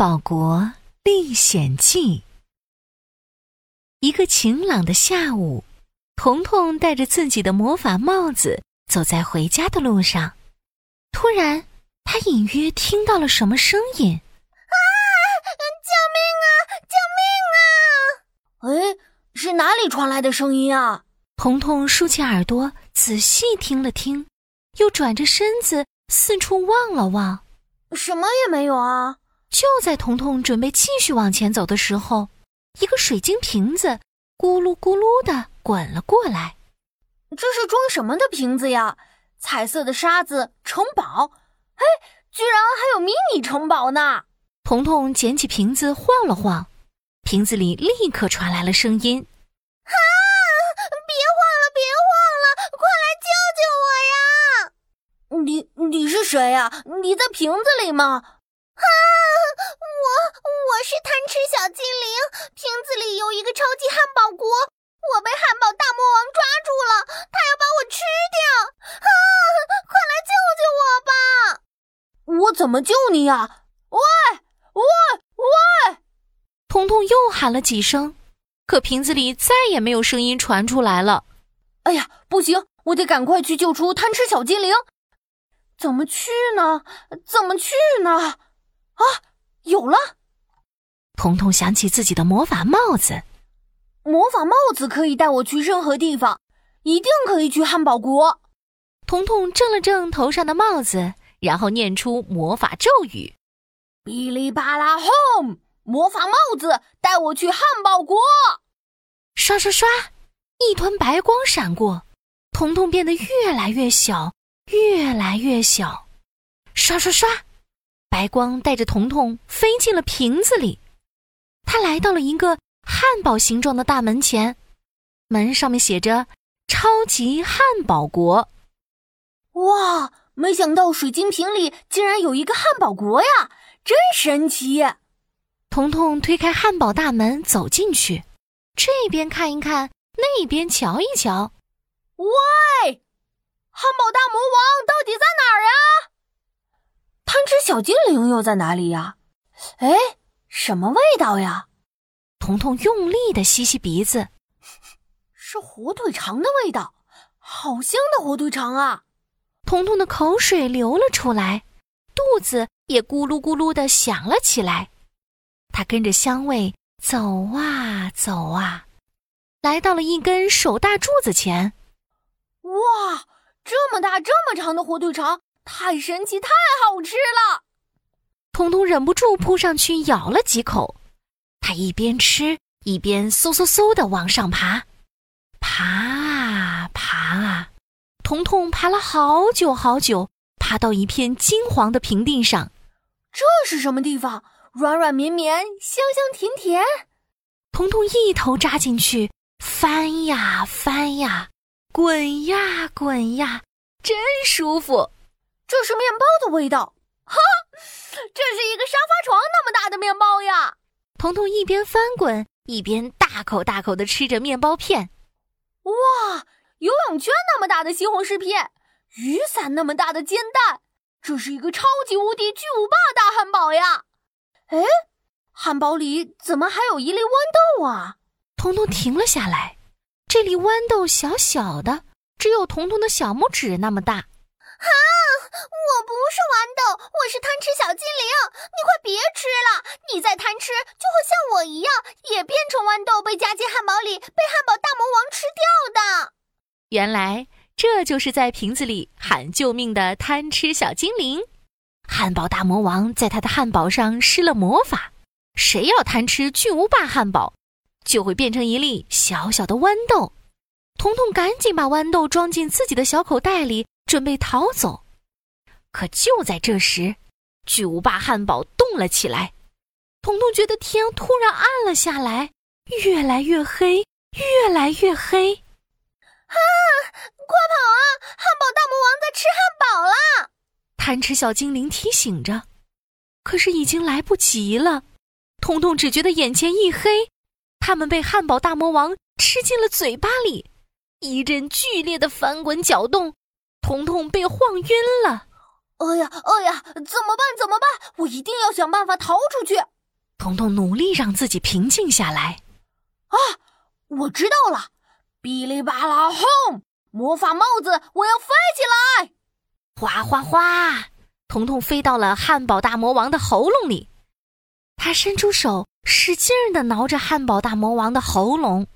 堡国历险记。一个晴朗的下午，彤彤戴着自己的魔法帽子，走在回家的路上。突然，他隐约听到了什么声音：“啊！救命啊！救命啊！”哎，是哪里传来的声音啊？彤彤竖起耳朵，仔细听了听，又转着身子四处望了望，什么也没有啊。就在彤彤准备继续往前走的时候，一个水晶瓶子咕噜咕噜的滚了过来。这是装什么的瓶子呀？彩色的沙子城堡？哎，居然还有迷你城堡呢！彤彤捡起瓶子晃了晃，瓶子里立刻传来了声音：“啊，别晃了，别晃了，快来救救我呀！”你你是谁呀？你在瓶子里吗？啊！我我是贪吃小精灵，瓶子里有一个超级汉堡国，我被汉堡大魔王抓住了，他要把我吃掉！啊！快来救救我吧！我怎么救你呀？喂喂喂！彤彤又喊了几声，可瓶子里再也没有声音传出来了。哎呀，不行，我得赶快去救出贪吃小精灵。怎么去呢？怎么去呢？啊，有了！彤彤想起自己的魔法帽子，魔法帽子可以带我去任何地方，一定可以去汉堡国。彤彤正了正头上的帽子，然后念出魔法咒语：“哔哩吧啦轰！魔法帽子带我去汉堡国。”刷刷刷，一团白光闪过，彤彤变得越来越小，越来越小。刷刷刷。白光带着彤彤飞进了瓶子里，他来到了一个汉堡形状的大门前，门上面写着“超级汉堡国”。哇，没想到水晶瓶里竟然有一个汉堡国呀，真神奇！彤彤推开汉堡大门走进去，这边看一看，那边瞧一瞧。喂，汉堡大魔王到底在哪儿呀？贪吃小精灵又在哪里呀？哎，什么味道呀？彤彤用力的吸吸鼻子，是火腿肠的味道，好香的火腿肠啊！彤彤的口水流了出来，肚子也咕噜咕噜的响了起来。他跟着香味走啊走啊，来到了一根手大柱子前。哇，这么大这么长的火腿肠！太神奇，太好吃了！彤彤忍不住扑上去咬了几口，他一边吃一边嗖嗖嗖的往上爬，爬啊爬啊，彤彤爬了好久好久，爬到一片金黄的平地上。这是什么地方？软软绵绵，香香甜甜。彤彤一头扎进去，翻呀翻呀，滚呀滚呀，真舒服。这是面包的味道，哈！这是一个沙发床那么大的面包呀！彤彤一边翻滚一边大口大口的吃着面包片。哇！游泳圈那么大的西红柿片，雨伞那么大的煎蛋，这是一个超级无敌巨无霸大汉堡呀！哎，汉堡里怎么还有一粒豌豆啊？彤彤停了下来，这粒豌豆小小的，只有彤彤的小拇指那么大。啊！我不是豌豆，我是贪吃小精灵。你快别吃了，你再贪吃就会像我一样，也变成豌豆，被夹进汉堡里，被汉堡大魔王吃掉的。原来这就是在瓶子里喊救命的贪吃小精灵。汉堡大魔王在他的汉堡上施了魔法，谁要贪吃巨无霸汉堡，就会变成一粒小小的豌豆。彤彤赶紧把豌豆装进自己的小口袋里，准备逃走。可就在这时，巨无霸汉堡动了起来。彤彤觉得天突然暗了下来，越来越黑，越来越黑。啊！快跑啊！汉堡大魔王在吃汉堡了！贪吃小精灵提醒着，可是已经来不及了。彤彤只觉得眼前一黑，他们被汉堡大魔王吃进了嘴巴里，一阵剧烈的翻滚搅动，彤彤被晃晕了。哎呀，哎呀，怎么办？怎么办？我一定要想办法逃出去！彤彤努力让自己平静下来。啊，我知道了！哔哩吧啦轰！魔法帽子，我要飞起来！哗哗哗！彤彤飞到了汉堡大魔王的喉咙里，他伸出手，使劲儿的挠着汉堡大魔王的喉咙。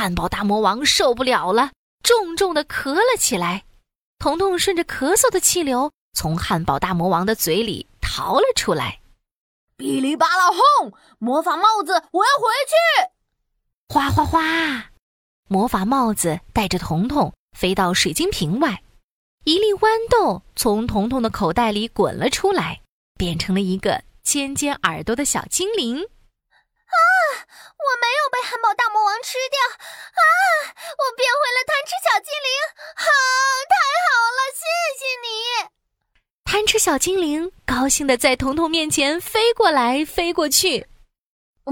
汉堡大魔王受不了了，重重的咳了起来。彤彤顺着咳嗽的气流，从汉堡大魔王的嘴里逃了出来。哔哩吧啦轰！魔法帽子，我要回去！哗哗哗！魔法帽子带着彤彤飞到水晶瓶外，一粒豌豆从彤彤的口袋里滚了出来，变成了一个尖尖耳朵的小精灵。啊！我没有被汉堡大魔王吃掉！啊！我变回了贪吃小精灵！好，太好了，谢谢你！贪吃小精灵高兴的在彤彤面前飞过来飞过去。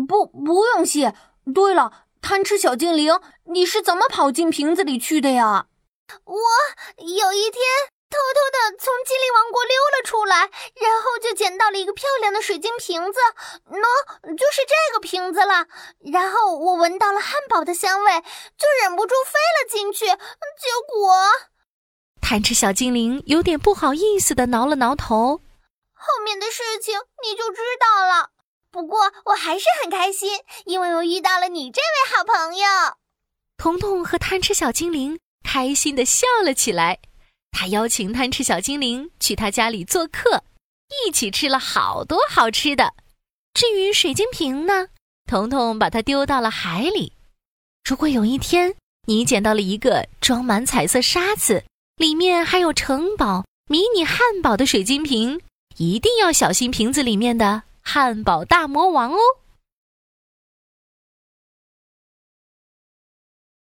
不，不用谢。对了，贪吃小精灵，你是怎么跑进瓶子里去的呀？我有一天偷偷的从精灵王国来，然后就捡到了一个漂亮的水晶瓶子，喏，就是这个瓶子了。然后我闻到了汉堡的香味，就忍不住飞了进去，结果……贪吃小精灵有点不好意思的挠了挠头，后面的事情你就知道了。不过我还是很开心，因为我遇到了你这位好朋友。彤彤和贪吃小精灵开心的笑了起来。他邀请贪吃小精灵去他家里做客，一起吃了好多好吃的。至于水晶瓶呢，彤彤把它丢到了海里。如果有一天你捡到了一个装满彩色沙子，里面还有城堡、迷你汉堡的水晶瓶，一定要小心瓶子里面的汉堡大魔王哦。